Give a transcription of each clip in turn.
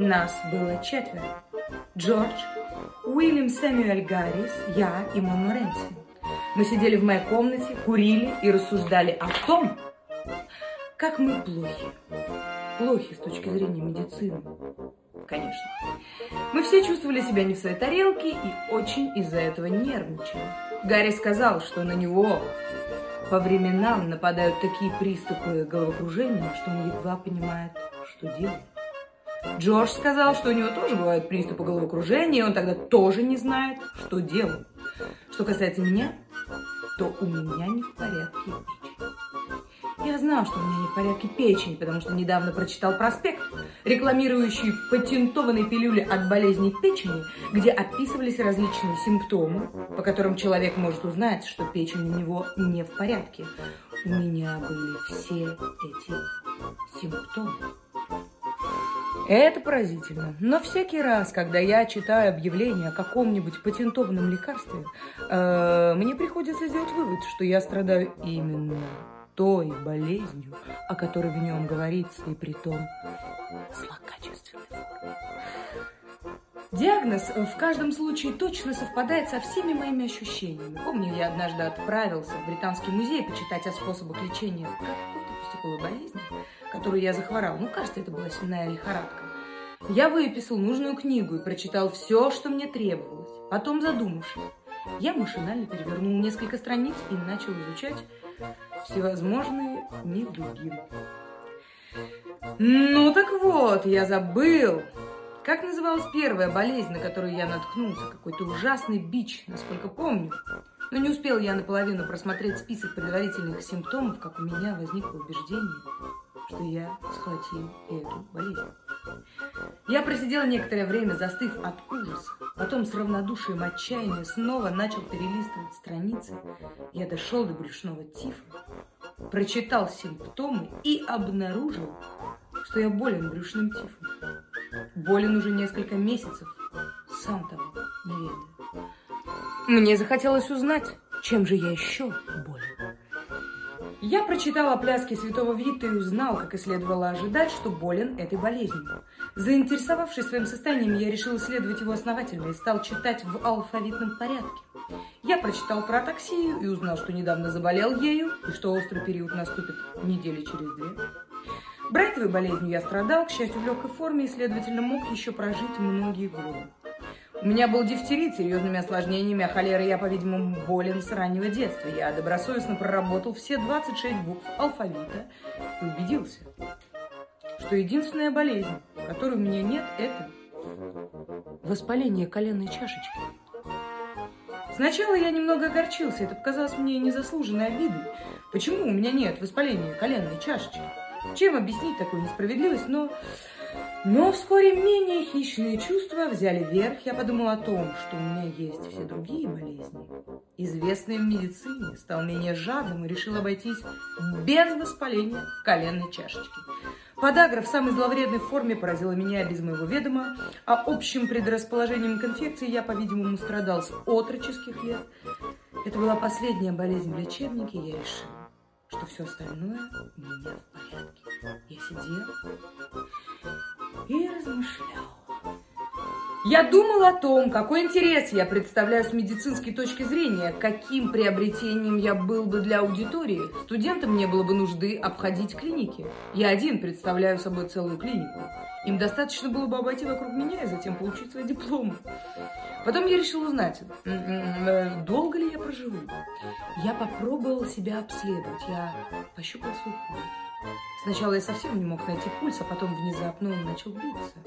Нас было четверо. Джордж, Уильям Сэмюэль Гаррис, я и Мон Рэнси. Мы сидели в моей комнате, курили и рассуждали о том, как мы плохи. Плохи с точки зрения медицины. Конечно. Мы все чувствовали себя не в своей тарелке и очень из-за этого нервничали. Гарри сказал, что на него по временам нападают такие приступы головокружения, что он едва понимает, что делать. Джордж сказал, что у него тоже бывают приступы головокружения, и он тогда тоже не знает, что делать. Что касается меня, то у меня не в порядке печень. Я знал, что у меня не в порядке печень, потому что недавно прочитал проспект, рекламирующий патентованные пилюли от болезней печени, где описывались различные симптомы, по которым человек может узнать, что печень у него не в порядке. У меня были все эти симптомы. Это поразительно. Но всякий раз, когда я читаю объявление о каком-нибудь патентованном лекарстве, э, мне приходится сделать вывод, что я страдаю именно той болезнью, о которой в нем говорится, и при том злокачественной. Диагноз в каждом случае точно совпадает со всеми моими ощущениями. Помню, я однажды отправился в Британский музей почитать о способах лечения какой-то пустяковой болезни, которую я захворал. Ну, кажется, это была свиная лихорадка. Я выписал нужную книгу и прочитал все, что мне требовалось. Потом, задумавшись, я машинально перевернул несколько страниц и начал изучать всевозможные недуги. Ну так вот, я забыл. Как называлась первая болезнь, на которую я наткнулся? Какой-то ужасный бич, насколько помню. Но не успел я наполовину просмотреть список предварительных симптомов, как у меня возникло убеждение, что я схватил эту болезнь. Я просидела некоторое время, застыв от ужаса. Потом с равнодушием отчаяния снова начал перелистывать страницы. Я дошел до брюшного тифа, прочитал симптомы и обнаружил, что я болен брюшным тифом. Болен уже несколько месяцев, сам того не ведаю. Мне захотелось узнать, чем же я еще. Я прочитал о пляске святого Вита и узнал, как и следовало ожидать, что болен этой болезнью. Заинтересовавшись своим состоянием, я решил исследовать его основательно и стал читать в алфавитном порядке. Я прочитал про таксию и узнал, что недавно заболел ею, и что острый период наступит недели через две. Брайтовой болезнью я страдал, к счастью, в легкой форме, и, следовательно, мог еще прожить многие годы. У меня был дифтерит с серьезными осложнениями, а холерой я, по-видимому, болен с раннего детства. Я добросовестно проработал все 26 букв алфавита и убедился, что единственная болезнь, которой у меня нет, это воспаление коленной чашечки. Сначала я немного огорчился, это показалось мне незаслуженной обидой. Почему у меня нет воспаления коленной чашечки? Чем объяснить такую несправедливость, но но вскоре менее хищные чувства взяли верх. Я подумал о том, что у меня есть все другие болезни. Известный в медицине стал менее жадным и решил обойтись без воспаления коленной чашечки. Подагра в самой зловредной форме поразила меня без моего ведома, а общим предрасположением к инфекции я, по-видимому, страдал с отроческих лет. Это была последняя болезнь в лечебнике, я решил, что все остальное у меня в порядке. Я сидел и размышлял. Я думал о том, какой интерес я представляю с медицинской точки зрения, каким приобретением я был бы для аудитории. Студентам не было бы нужды обходить клиники. Я один представляю собой целую клинику. Им достаточно было бы обойти вокруг меня и затем получить свои дипломы. Потом я решил узнать, э, долго ли я проживу. Я попробовал себя обследовать. Я пощупал свой пульс. Сначала я совсем не мог найти пульс, а потом внезапно он начал биться.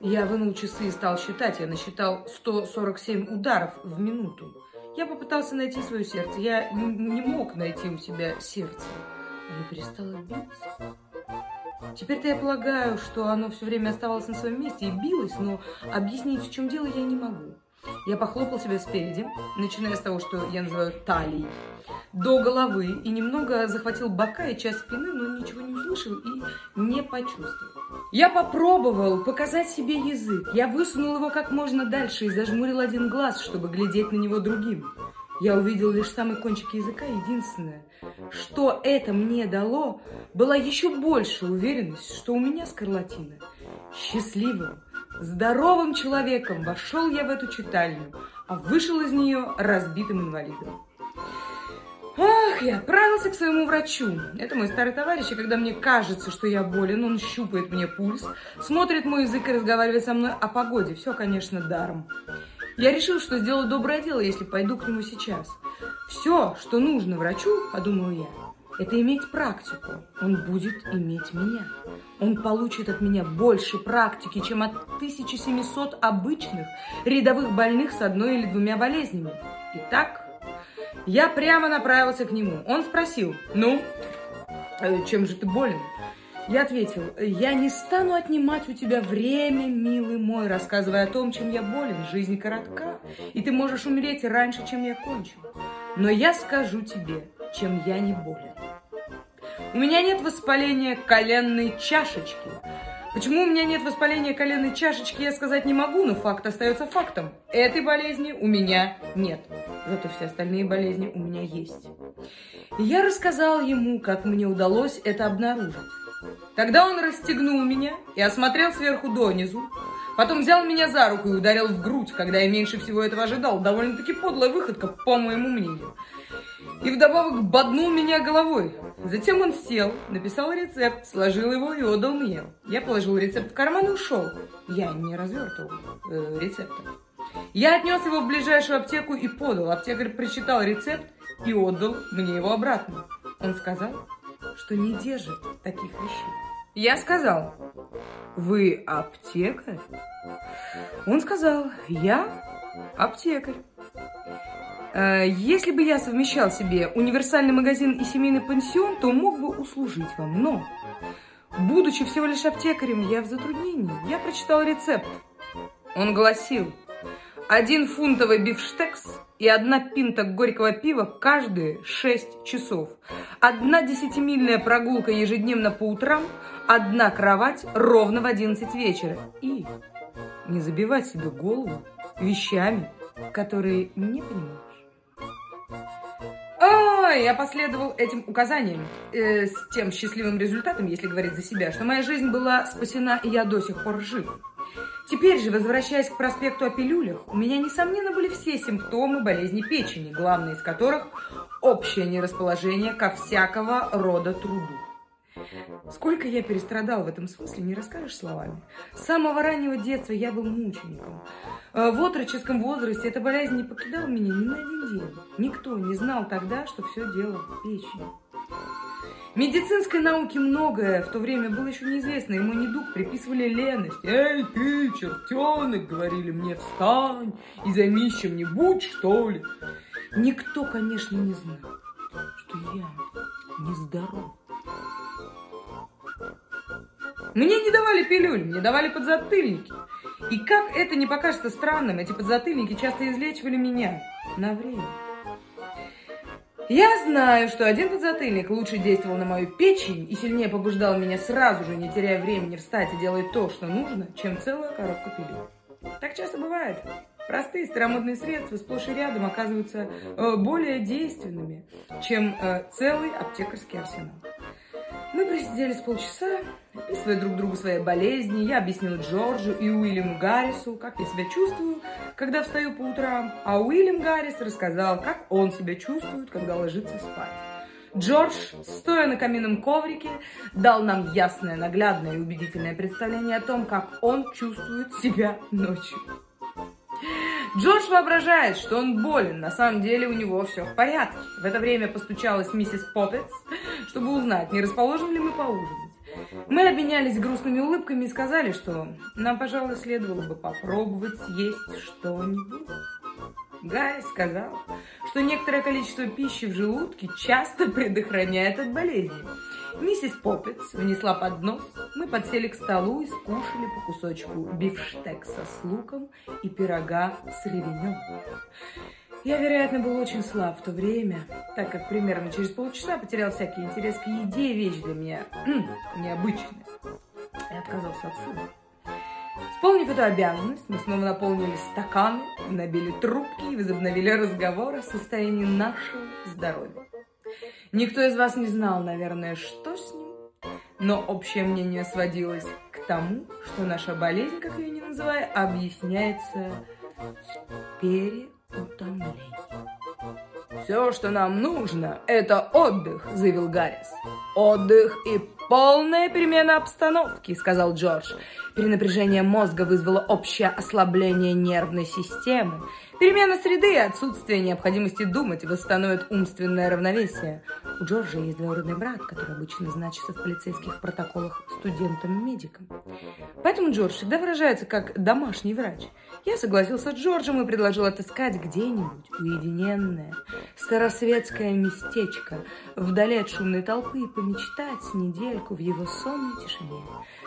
Я вынул часы и стал считать. Я насчитал 147 ударов в минуту. Я попытался найти свое сердце. Я не мог найти у себя сердце. Оно перестало биться. Теперь-то я полагаю, что оно все время оставалось на своем месте и билось, но объяснить, в чем дело, я не могу. Я похлопал себя спереди, начиная с того, что я называю талией, до головы и немного захватил бока и часть спины, но ничего не услышал и не почувствовал. Я попробовал показать себе язык. Я высунул его как можно дальше и зажмурил один глаз, чтобы глядеть на него другим. Я увидел лишь самый кончик языка. Единственное, что это мне дало, была еще большая уверенность, что у меня скарлатина. Счастливым, здоровым человеком вошел я в эту читальню, а вышел из нее разбитым инвалидом. Ах, я отправился к своему врачу. Это мой старый товарищ, и когда мне кажется, что я болен, он щупает мне пульс, смотрит мой язык и разговаривает со мной о погоде. Все, конечно, даром. Я решил, что сделаю доброе дело, если пойду к нему сейчас. Все, что нужно врачу, подумал я, это иметь практику. Он будет иметь меня. Он получит от меня больше практики, чем от 1700 обычных рядовых больных с одной или двумя болезнями. Итак, я прямо направился к нему. Он спросил, ну, э, чем же ты болен? Я ответил, я не стану отнимать у тебя время, милый мой, рассказывая о том, чем я болен. Жизнь коротка, и ты можешь умереть раньше, чем я кончу. Но я скажу тебе, чем я не болен. У меня нет воспаления коленной чашечки. Почему у меня нет воспаления коленной чашечки, я сказать не могу, но факт остается фактом. Этой болезни у меня нет. Зато все остальные болезни у меня есть. И я рассказал ему, как мне удалось это обнаружить. Тогда он расстегнул меня и осмотрел сверху донизу. Потом взял меня за руку и ударил в грудь, когда я меньше всего этого ожидал. Довольно-таки подлая выходка, по моему мнению. И вдобавок боднул меня головой. Затем он сел, написал рецепт, сложил его и отдал мне. Я положил рецепт в карман и ушел. Я не развертывал э, рецепта. Я отнес его в ближайшую аптеку и подал. Аптекарь прочитал рецепт и отдал мне его обратно. Он сказал, что не держит таких вещей. Я сказал, вы аптекарь? Он сказал, я аптекарь. Э, если бы я совмещал себе универсальный магазин и семейный пансион, то мог бы услужить вам. Но, будучи всего лишь аптекарем, я в затруднении. Я прочитал рецепт. Он гласил, один фунтовый бифштекс и одна пинта горького пива каждые 6 часов. Одна десятимильная прогулка ежедневно по утрам, одна кровать ровно в 11 вечера. И не забивать себе голову вещами, которые не понимаешь. Ой, я последовал этим указаниям э, с тем счастливым результатом, если говорить за себя, что моя жизнь была спасена, и я до сих пор жив. Теперь же, возвращаясь к проспекту о пилюлях, у меня, несомненно, были все симптомы болезни печени, главный из которых – общее нерасположение ко всякого рода труду. Сколько я перестрадал в этом смысле, не расскажешь словами. С самого раннего детства я был мучеником. Э, в отроческом возрасте эта болезнь не покидала меня ни на один день. Никто не знал тогда, что все дело в печени. Медицинской науке многое в то время было еще неизвестно. Ему недуг приписывали леность. «Эй, ты, чертенок!» — говорили мне, «встань и займись чем-нибудь, что ли!» Никто, конечно, не знал, что я нездоров. Мне не давали пилюль, мне давали подзатыльники. И как это не покажется странным, эти подзатыльники часто излечивали меня на время. Я знаю, что один подзатыльник лучше действовал на мою печень и сильнее побуждал меня сразу же, не теряя времени, встать и делать то, что нужно, чем целая коробка пилюль. Так часто бывает. Простые старомодные средства сплошь и рядом оказываются э, более действенными, чем э, целый аптекарский арсенал. Мы просидели с полчаса, описывая друг другу свои болезни. Я объяснила Джорджу и Уильяму Гаррису, как я себя чувствую, когда встаю по утрам. А Уильям Гаррис рассказал, как он себя чувствует, когда ложится спать. Джордж, стоя на каминном коврике, дал нам ясное, наглядное и убедительное представление о том, как он чувствует себя ночью. Джордж воображает, что он болен, на самом деле у него все в порядке. В это время постучалась миссис Поппетс, чтобы узнать, не расположены ли мы поужинать. Мы обменялись грустными улыбками и сказали, что нам, пожалуй, следовало бы попробовать съесть что-нибудь. Гай сказал, что некоторое количество пищи в желудке часто предохраняет от болезней. Миссис Поппетс внесла поднос, мы подсели к столу и скушали по кусочку бифштекса с луком и пирога с ревенем. Я, вероятно, был очень слаб в то время, так как примерно через полчаса потерял всякий интерес к еде, вещь для меня необычная. И отказался от сына. Исполнив эту обязанность, мы снова наполнили стаканы, набили трубки и возобновили разговор о состоянии нашего здоровья. Никто из вас не знал, наверное, что с ним, но общее мнение сводилось к тому, что наша болезнь, как ее не называя, объясняется переутомлением. «Все, что нам нужно, это отдых», — заявил Гаррис. «Отдых и полная перемена обстановки», — сказал Джордж. Перенапряжение мозга вызвало общее ослабление нервной системы. Перемена среды и отсутствие необходимости думать восстановят умственное равновесие. У Джорджа есть двоюродный брат, который обычно значится в полицейских протоколах студентом-медиком. Поэтому Джордж всегда выражается как «домашний врач». Я согласился с Джорджем и предложил отыскать где-нибудь уединенное, старосветское местечко вдали от шумной толпы и помечтать недельку в его сонной тишине.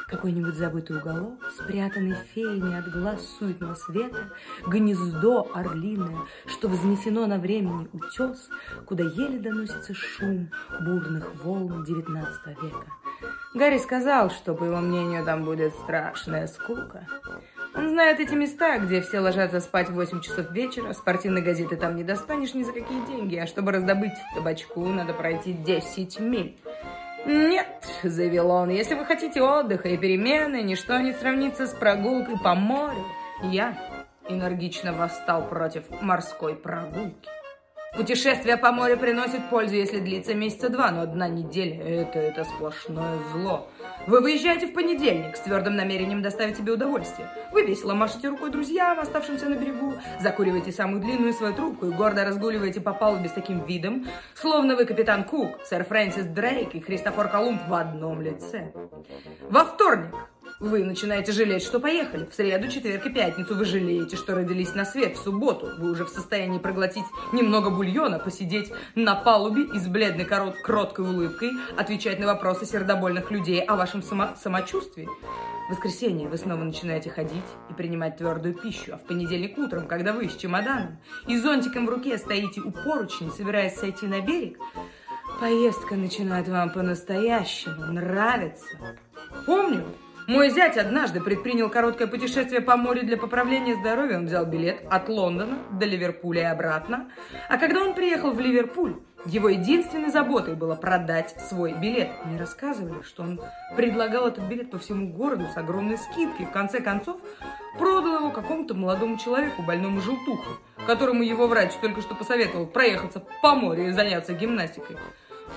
Какой-нибудь забытый уголок, спрятанный феями от глаз суетного света, гнездо орлиное, что вознесено на времени утес, куда еле доносится шум бурных волн XIX века. Гарри сказал, что, по его мнению, там будет страшная скука. Он знает эти места, где все ложатся спать в 8 часов вечера, спортивной газеты там не достанешь ни за какие деньги, а чтобы раздобыть табачку, надо пройти 10 миль. «Нет», — заявил он, — «если вы хотите отдыха и перемены, ничто не сравнится с прогулкой по морю. Я энергично восстал против морской прогулки. Путешествие по морю приносит пользу, если длится месяца два, но одна неделя – это, это сплошное зло. Вы выезжаете в понедельник с твердым намерением доставить себе удовольствие. Вы весело машете рукой друзьям, оставшимся на берегу, закуриваете самую длинную свою трубку и гордо разгуливаете по палубе с таким видом, словно вы капитан Кук, сэр Фрэнсис Дрейк и Христофор Колумб в одном лице. Во вторник вы начинаете жалеть, что поехали. В среду, четверг и пятницу вы жалеете, что родились на свет. В субботу вы уже в состоянии проглотить немного бульона, посидеть на палубе и с бледной корот кроткой улыбкой отвечать на вопросы сердобольных людей о вашем само самочувствии. В воскресенье вы снова начинаете ходить и принимать твердую пищу, а в понедельник утром, когда вы с чемоданом и зонтиком в руке стоите у поручни, собираясь сойти на берег, поездка начинает вам по-настоящему нравиться. Помню, мой зять однажды предпринял короткое путешествие по морю для поправления здоровья. Он взял билет от Лондона до Ливерпуля и обратно. А когда он приехал в Ливерпуль, его единственной заботой было продать свой билет. Мне рассказывали, что он предлагал этот билет по всему городу с огромной скидкой. В конце концов, продал его какому-то молодому человеку, больному желтуху, которому его врач только что посоветовал проехаться по морю и заняться гимнастикой.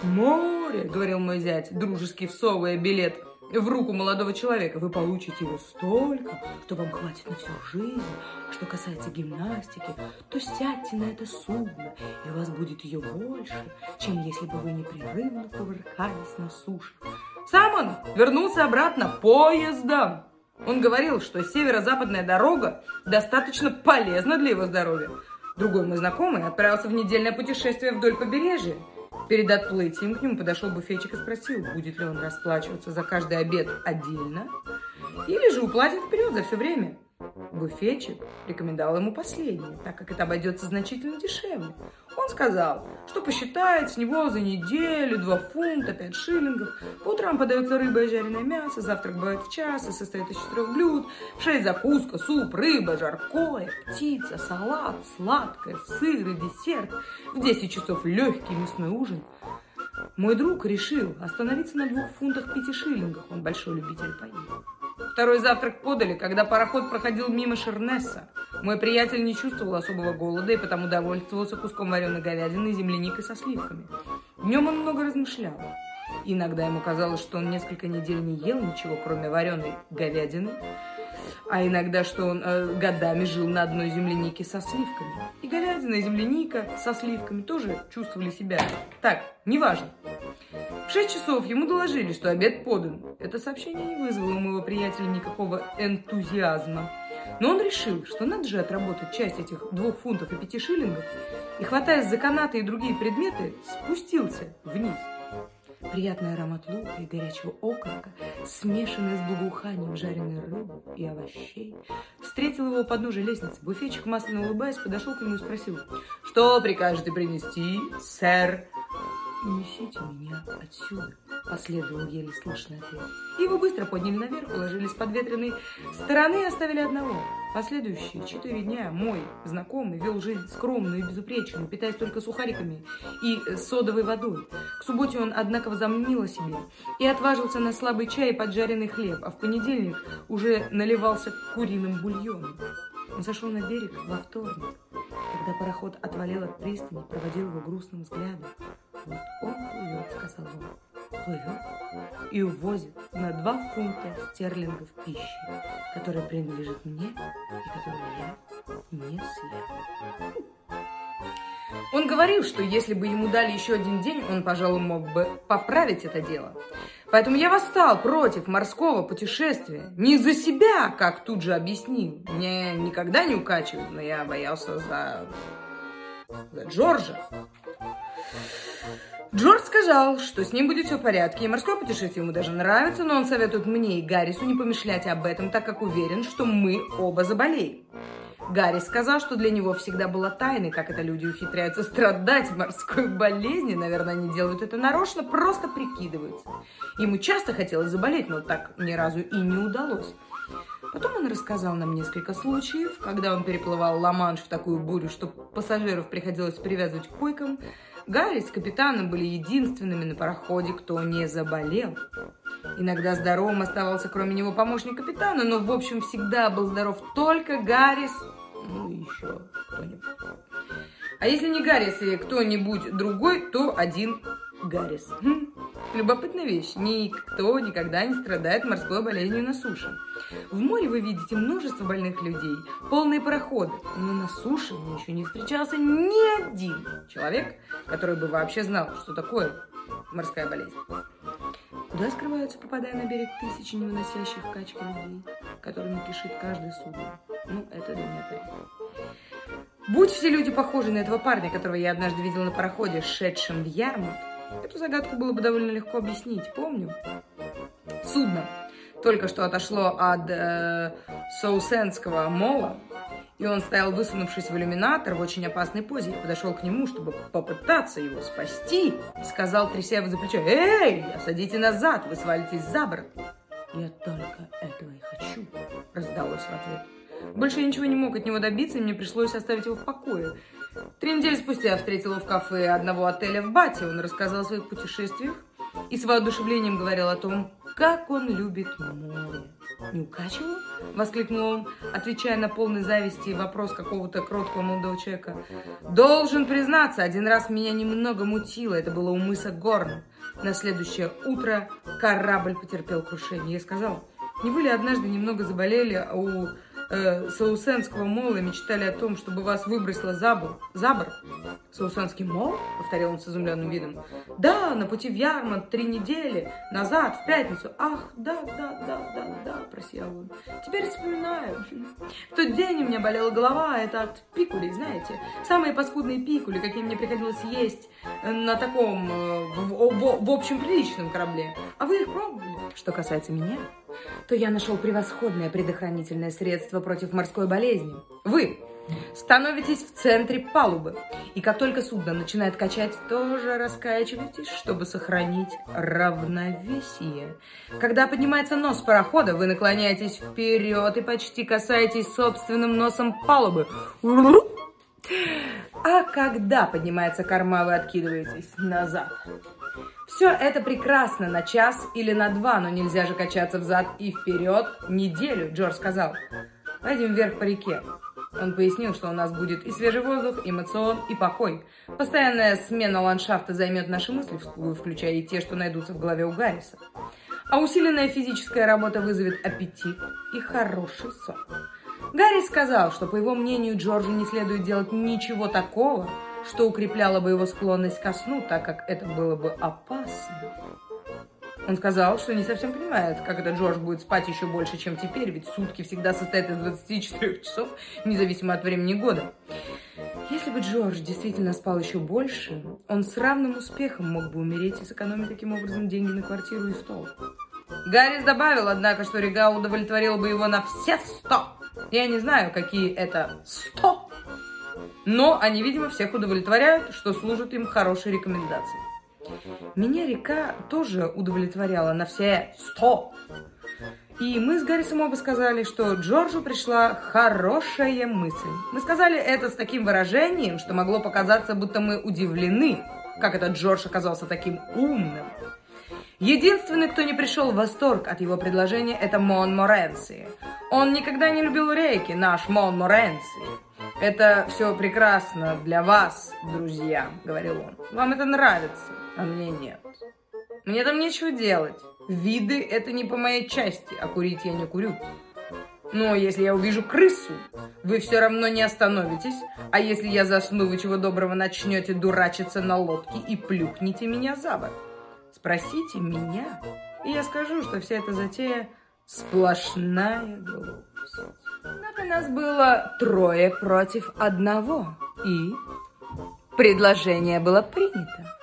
«Море», — говорил мой зять, дружески всовывая билет в руку молодого человека, вы получите его столько, что вам хватит на всю жизнь. А что касается гимнастики, то сядьте на это судно, и у вас будет ее больше, чем если бы вы непрерывно кувыркались на суше. Сам он вернулся обратно поездом. Он говорил, что северо-западная дорога достаточно полезна для его здоровья. Другой мой знакомый отправился в недельное путешествие вдоль побережья. Перед отплытием к нему подошел буфетчик и спросил, будет ли он расплачиваться за каждый обед отдельно или же уплатит вперед за все время. Буфетчик рекомендовал ему последнее, так как это обойдется значительно дешевле. Он сказал, что посчитает с него за неделю 2 фунта 5 шиллингов. По утрам подается рыба и жареное мясо, завтрак бывает в час и состоит из четырех блюд. В 6 закуска, суп, рыба, жаркое, птица, салат, сладкое, сыр и десерт. В 10 часов легкий мясной ужин. Мой друг решил остановиться на двух фунтах пяти шиллингах. Он большой любитель поесть. Второй завтрак подали, когда пароход проходил мимо Шернесса. Мой приятель не чувствовал особого голода и потому довольствовался куском вареной говядины и земляникой со сливками. Днем он много размышлял. Иногда ему казалось, что он несколько недель не ел ничего, кроме вареной говядины, а иногда, что он э, годами жил на одной землянике со сливками. И говядина, и земляника со сливками тоже чувствовали себя так, неважно. В шесть часов ему доложили, что обед подан. Это сообщение не вызвало у моего приятеля никакого энтузиазма. Но он решил, что надо же отработать часть этих двух фунтов и пяти шиллингов, и, хватаясь за канаты и другие предметы, спустился вниз. Приятный аромат лука и горячего окорока, смешанный с благоуханием жареной рыбы и овощей, встретил его под подножия лестницы. Буфетчик, масляно улыбаясь, подошел к нему и спросил, «Что прикажете принести, сэр?» «Несите меня отсюда», Последовал еле слышный ответ. Его быстро подняли наверх, уложили с подветренной стороны и оставили одного. Последующие четыре дня мой знакомый вел жизнь скромную и безупречную, питаясь только сухариками и содовой водой. К субботе он, однако, возомнил о себе и отважился на слабый чай и поджаренный хлеб, а в понедельник уже наливался куриным бульоном. Он сошел на берег во вторник, когда пароход отвалил от пристани, проводил его грустным взглядом. Вот он плывет, сказал он, плывет и увозит на два фунта стерлингов пищи, которая принадлежит мне и которую я не съем. Он говорил, что если бы ему дали еще один день, он, пожалуй, мог бы поправить это дело. Поэтому я восстал против морского путешествия. Не за себя, как тут же объяснил. Мне никогда не укачивают, но я боялся за... за Джорджа. Джордж сказал, что с ним будет все в порядке, и морское путешествие ему даже нравится, но он советует мне и Гаррису не помышлять об этом, так как уверен, что мы оба заболеем. Гарри сказал, что для него всегда было тайной, как это люди ухитряются страдать морской болезни. Наверное, они делают это нарочно, просто прикидываются. Ему часто хотелось заболеть, но так ни разу и не удалось. Потом он рассказал нам несколько случаев, когда он переплывал Ла-Манш в такую бурю, что пассажиров приходилось привязывать к койкам. Гарри с капитаном были единственными на пароходе, кто не заболел. Иногда здоровым оставался кроме него помощник капитана, но в общем всегда был здоров только Гаррис, ну и еще кто-нибудь. А если не Гаррис и кто-нибудь другой, то один Гаррис. Хм, любопытная вещь. Никто никогда не страдает морской болезнью на суше. В море вы видите множество больных людей, полные пароходы. Но на суше мне еще не встречался ни один человек, который бы вообще знал, что такое морская болезнь. Куда скрываются, попадая на берег, тысячи невыносящих качки людей, которыми кишит каждый судно? Ну, это для меня понятно. Будь все люди похожи на этого парня, которого я однажды видел на пароходе, шедшем в Ярмут, эту загадку было бы довольно легко объяснить. Помню. Судно только что отошло от э, Соусенского мола, и он стоял, высунувшись в иллюминатор в очень опасной позе. Я подошел к нему, чтобы попытаться его спасти. Сказал, тряся его за плечо, «Эй, садите назад, вы свалитесь за борт». «Я только этого и хочу», — раздалось в ответ. Больше я ничего не мог от него добиться, и мне пришлось оставить его в покое. Три недели спустя я встретил его в кафе одного отеля в Бате. Он рассказал о своих путешествиях и с воодушевлением говорил о том, как он любит море. «Не укачивал?» – воскликнул он, отвечая на полный зависти вопрос какого-то кроткого молодого человека. «Должен признаться, один раз меня немного мутило. Это было у мыса Горн. На следующее утро корабль потерпел крушение. Я сказал, не вы ли однажды немного заболели у э, Саусенского мола мечтали о том, чтобы вас выбросило за борт. За борт. Саусенский мол? Повторил он с изумленным видом. Да, на пути в Ярмонт три недели назад, в пятницу. Ах, да, да, да, да, да, просиял он. Теперь вспоминаю. В тот день у меня болела голова, это от пикулей, знаете. Самые паскудные пикули, какие мне приходилось есть на таком, э, в, в, в общем приличном корабле. А вы их пробовали? Что касается меня, то я нашел превосходное предохранительное средство против морской болезни. Вы становитесь в центре палубы, и как только судно начинает качать, тоже раскачивайтесь, чтобы сохранить равновесие. Когда поднимается нос парохода, вы наклоняетесь вперед и почти касаетесь собственным носом палубы. А когда поднимается корма, вы откидываетесь назад. Все это прекрасно на час или на два, но нельзя же качаться взад и вперед неделю, Джордж сказал. Пойдем вверх по реке. Он пояснил, что у нас будет и свежий воздух, и мацион, и покой. Постоянная смена ландшафта займет наши мысли, включая и те, что найдутся в голове у Гарриса. А усиленная физическая работа вызовет аппетит и хороший сон. Гарри сказал, что, по его мнению, Джорджу не следует делать ничего такого, что укрепляло бы его склонность ко сну, так как это было бы опасно. Он сказал, что не совсем понимает, как это Джордж будет спать еще больше, чем теперь, ведь сутки всегда состоят из 24 часов, независимо от времени года. Если бы Джордж действительно спал еще больше, он с равным успехом мог бы умереть и сэкономить таким образом деньги на квартиру и стол. Гаррис добавил, однако, что Рега удовлетворил бы его на все сто. Я не знаю, какие это сто но они, видимо, всех удовлетворяют, что служат им хорошей рекомендацией. Меня река тоже удовлетворяла на все сто. И мы с Гаррисом оба сказали, что Джорджу пришла хорошая мысль. Мы сказали это с таким выражением, что могло показаться, будто мы удивлены, как этот Джордж оказался таким умным. Единственный, кто не пришел в восторг от его предложения, это Мон Моренси. Он никогда не любил реки, наш Мон Моренси. Это все прекрасно для вас, друзья, говорил он. Вам это нравится, а мне нет. Мне там нечего делать. Виды – это не по моей части, а курить я не курю. Но если я увижу крысу, вы все равно не остановитесь, а если я засну, вы чего доброго начнете дурачиться на лодке и плюхнете меня за борт. Спросите меня, и я скажу, что вся эта затея сплошная глупость. Однако нас было трое против одного, и предложение было принято.